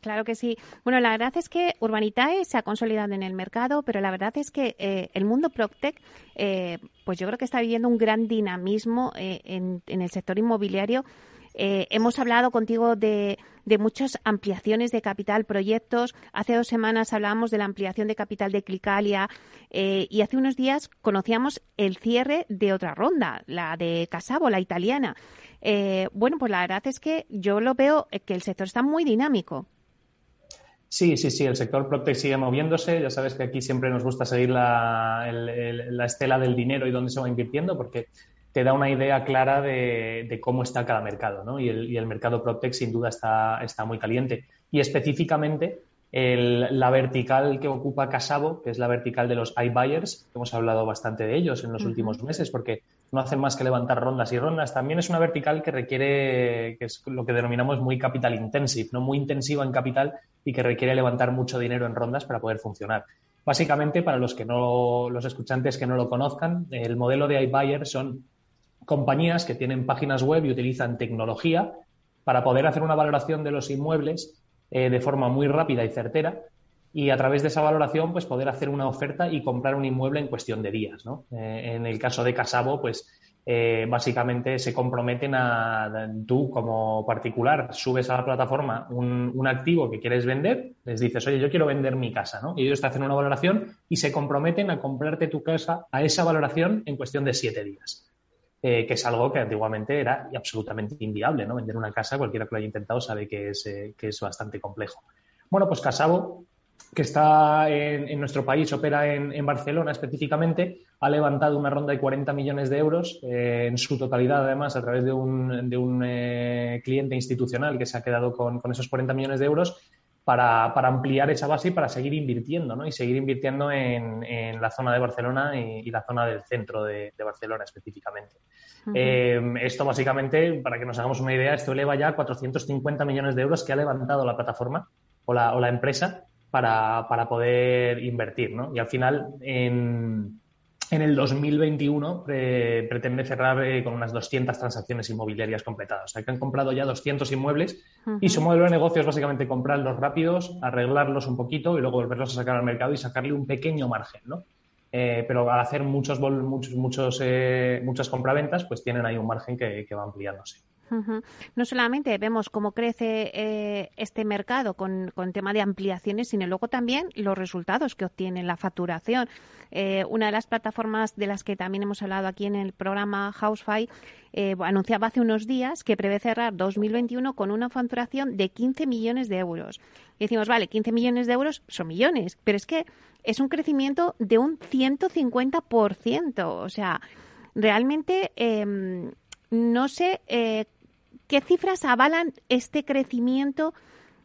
S6: claro que sí. Bueno, la verdad es que Urbanitae se ha consolidado en el mercado, pero la verdad es que eh, el mundo PropTech, eh, pues yo creo que está viviendo un gran dinamismo en, en el sector inmobiliario eh, hemos hablado contigo de, muchas ampliaciones de capital, proyectos. Hace dos semanas hablábamos de la ampliación de capital de Clicalia eh, y hace unos días conocíamos el cierre de otra ronda, la de Casabo, la italiana. Eh, bueno, pues la verdad es que yo lo veo que el sector está muy dinámico.
S10: Sí, sí, sí, el sector PropTech sigue moviéndose. Ya sabes que aquí siempre nos gusta seguir la estela del dinero y dónde se va invirtiendo, porque te da una idea clara de, cómo está cada mercado, ¿no? Y el, mercado PropTech sin duda está, está muy caliente. Y específicamente la vertical que ocupa Casabo, que es la vertical de los iBuyers, hemos hablado bastante de ellos en los últimos meses porque no hacen más que levantar rondas y rondas. También es una vertical que requiere, que es lo que denominamos muy capital intensive, ¿no? muy intensiva en capital y que requiere levantar mucho dinero en rondas para poder funcionar. Básicamente, para los que no, los escuchantes que no lo conozcan, el modelo de iBuyer son compañías que tienen páginas web y utilizan tecnología para poder hacer una valoración de los inmuebles eh, de forma muy rápida y certera y a través de esa valoración pues poder hacer una oferta y comprar un inmueble en cuestión de días. Eh, en el caso de Casabo, pues eh, básicamente se comprometen a tú como particular subes a la plataforma un, activo que quieres vender, les dices, oye, yo quiero vender mi casa, ¿no? Y ellos te hacen una valoración y se comprometen a comprarte tu casa a esa valoración en cuestión de siete días. Que es algo que antiguamente era absolutamente inviable, ¿no? Vender una casa, cualquiera que lo haya intentado sabe que es, que es bastante complejo. Bueno, pues Casabo que está en, nuestro país, opera en, Barcelona específicamente, ha levantado una ronda de 40 millones de euros eh, en su totalidad, además, a través de un, eh, cliente institucional que se ha quedado con, esos 40 millones de euros para, ampliar esa base y para seguir invirtiendo, ¿no? Y seguir invirtiendo en, la zona de Barcelona y, la zona del centro de, Barcelona específicamente. Eh, esto básicamente, para que nos hagamos una idea, esto eleva ya 450 millones de euros que ha levantado la plataforma o la, o la empresa para, para poder invertir, ¿no? Y al final, en, en el 2021 pretende cerrar eh, con unas 200 transacciones inmobiliarias completadas. O sea, que han comprado ya 200 inmuebles y su modelo de negocio es básicamente comprarlos rápidos, arreglarlos un poquito y luego volverlos a sacar al mercado y sacarle un pequeño margen, ¿no? Eh, pero al hacer muchos, muchos, muchos eh, muchas compraventas, pues tienen ahí un margen que, que va ampliándose.
S6: No solamente vemos cómo crece eh, este mercado con, con tema de ampliaciones, sino luego también los resultados que obtiene la facturación. Eh, una de las plataformas de las que también hemos hablado aquí en el programa Housefy eh, anunciaba hace unos días que prevé cerrar 2021 con una facturación de 15 millones de euros. Y decimos, vale, 15 millones de euros son millones, pero es que es un crecimiento de un 150%. O sea, realmente em, no sé eh, ¿Qué cifras avalan este crecimiento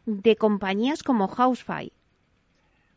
S6: de compañías como Housefy?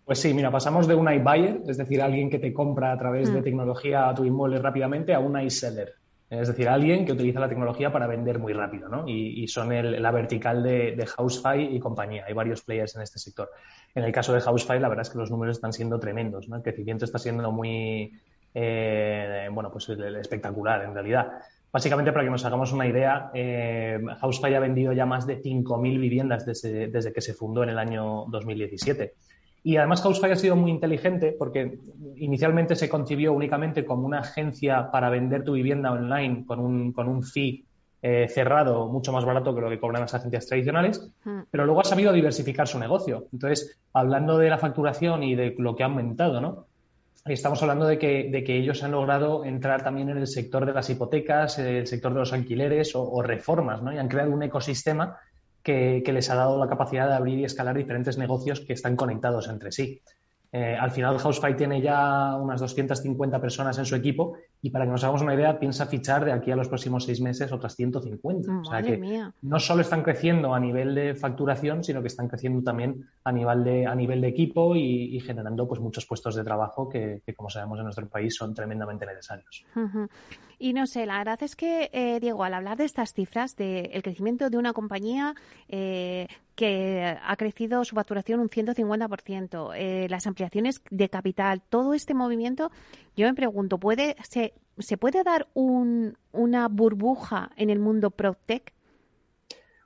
S10: Pues sí, mira, pasamos de un iBuyer, es decir, alguien que te compra a través de mm. tecnología a tu inmueble rápidamente, a un iSeller, es decir, alguien que utiliza la tecnología para vender muy rápido, ¿no? Y, son la vertical de, de Housefy y compañía. Hay varios players en este sector. En el caso de Housefy, la verdad es que los números están siendo tremendos, ¿no? El crecimiento está siendo muy, eh, bueno, pues espectacular en realidad. Básicamente, para que nos hagamos una idea, eh, Housefly ha vendido ya más de 5.000 viviendas desde, que se fundó en el año 2017. Y además Housefly ha sido muy inteligente porque inicialmente se concibió únicamente como una agencia para vender tu vivienda online con un, con un fee eh, cerrado mucho más barato que lo que cobran las agencias tradicionales, mm. pero luego ha sabido diversificar su negocio. Entonces, hablando de la facturación y de lo que ha aumentado, ¿no? Estamos hablando de que, de que, ellos han logrado entrar también en el sector de las hipotecas, el sector de los alquileres o, reformas, ¿no? Y han creado un ecosistema que, les ha dado la capacidad de abrir y escalar diferentes negocios que están conectados entre sí. Eh, al final, Housefly tiene ya unas 250 personas en su equipo y para que nos hagamos una idea, piensa fichar de aquí a los próximos seis meses otras 150. o sea que no solo están creciendo a nivel de facturación, sino que están creciendo también a nivel de, a nivel de equipo y, generando pues, muchos puestos de trabajo que, como sabemos en nuestro país, son tremendamente necesarios.
S6: Y no sé, la verdad es que, eh, Diego, al hablar de estas cifras, del crecimiento de una compañía eh, que ha crecido su facturación un 150%, eh, las ampliaciones de capital, todo este movimiento, yo me pregunto, ¿puede, se, ¿se puede dar un, una burbuja en el mundo PropTech?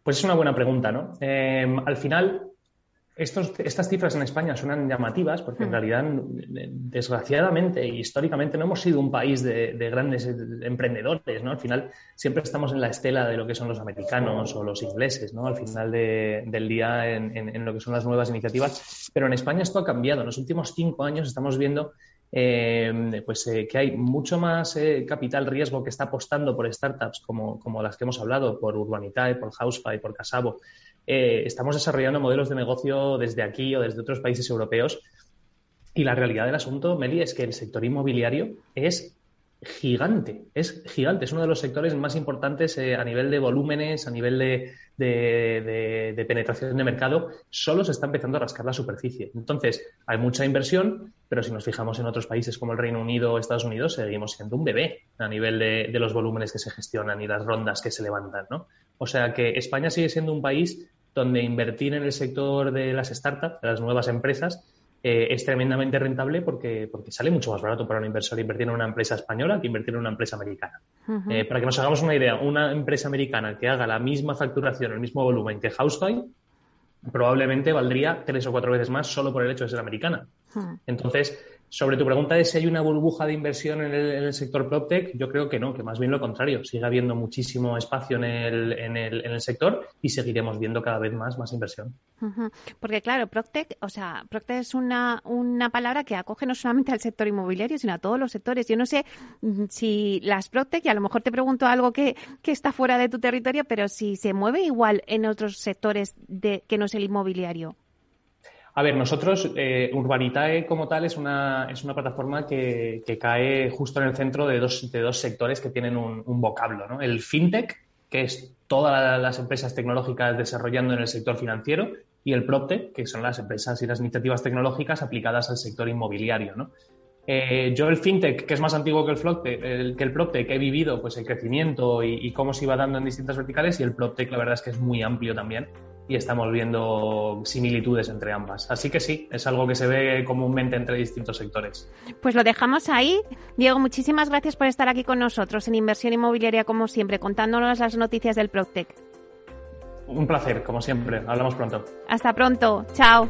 S10: Pues es una buena pregunta, ¿no? al final, estas cifras en España suenan llamativas porque en hmm. realidad, desgraciadamente e históricamente, no hemos sido un país de, grandes emprendedores, ¿no? Al final siempre estamos en la estela de lo que son los americanos o los ingleses, ¿no? Al final del día en, lo que son las nuevas iniciativas. Pero en España esto ha cambiado. En los últimos cinco años estamos viendo eh, pues, eh, que hay mucho más eh, capital riesgo que está apostando por startups como, como las que hemos hablado, por Urbanitae, por Housefy, por Casabo, eh, estamos desarrollando modelos de negocio desde aquí o desde otros países europeos. Y la realidad del asunto, Meli, es que el sector inmobiliario es gigante, es gigante, es uno de los sectores más importantes eh, a nivel de volúmenes, a nivel de, de, penetración de mercado, solo se está empezando a rascar la superficie. Entonces, hay mucha inversión, pero si nos fijamos en otros países como el Reino Unido o Estados Unidos, seguimos siendo un bebé a nivel de, los volúmenes que se gestionan y las rondas que se levantan, ¿no? O sea que España sigue siendo un país donde invertir en el sector de las startups, de las nuevas empresas, eh, es tremendamente rentable porque, porque sale mucho más barato para un inversor invertir en una empresa española que invertir en una empresa americana. Eh, para que nos hagamos una idea, una empresa americana que haga la misma facturación, el mismo volumen que Housefly, probablemente valdría tres o cuatro veces más solo por el hecho de ser americana. Entonces, sobre tu pregunta de si hay una burbuja de inversión en el, sector PropTech, yo creo que no, que más bien lo contrario. Sigue habiendo muchísimo espacio en el, en el, en el sector y seguiremos viendo cada vez más, más inversión.
S6: Porque claro, PropTech, o sea, PropTech es una, una palabra que acoge no solamente al sector inmobiliario, sino a todos los sectores. Yo no sé mm, si las PropTech, y a lo mejor te pregunto algo que, que está fuera de tu territorio, pero si se mueve igual en otros sectores de, que no es el inmobiliario.
S10: A ver, nosotros, eh, Urbanitae como tal es una, es una plataforma que, cae justo en el centro de dos, de dos sectores que tienen un, vocablo. ¿no? El fintech, que es todas las empresas tecnológicas desarrollando en el sector financiero, y el PropTech, que son las empresas y las iniciativas tecnológicas aplicadas al sector inmobiliario. ¿no? Eh, yo el fintech, que es más antiguo que el, PropTech, el, que el PropTech, he vivido pues, el crecimiento y, y, cómo se iba dando en distintas verticales, y el PropTech la verdad es que es muy amplio también y estamos viendo similitudes entre ambas. Así que sí, es algo que se ve comúnmente entre distintos sectores.
S6: Pues lo dejamos ahí. Diego, muchísimas gracias por estar aquí con nosotros en Inversión Inmobiliaria, como siempre, contándonos las noticias del Proctec.
S10: Un placer, como siempre. Hablamos pronto.
S6: Hasta pronto. Chao.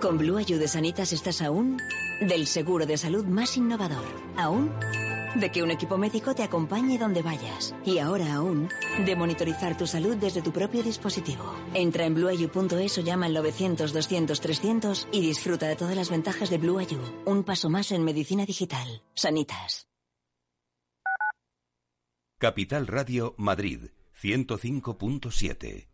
S11: Con Blue Ayude Sanitas estás aún del seguro de salud más innovador. Aún de que un equipo médico te acompañe donde vayas. Y ahora aún de monitorizar tu salud desde tu propio dispositivo. Entra en blueayu.es o llama al 900-200-300 y disfruta de todas las ventajas de Blue Ayu. Un paso más en medicina digital. Sanitas.
S1: Capital Radio Madrid 105.7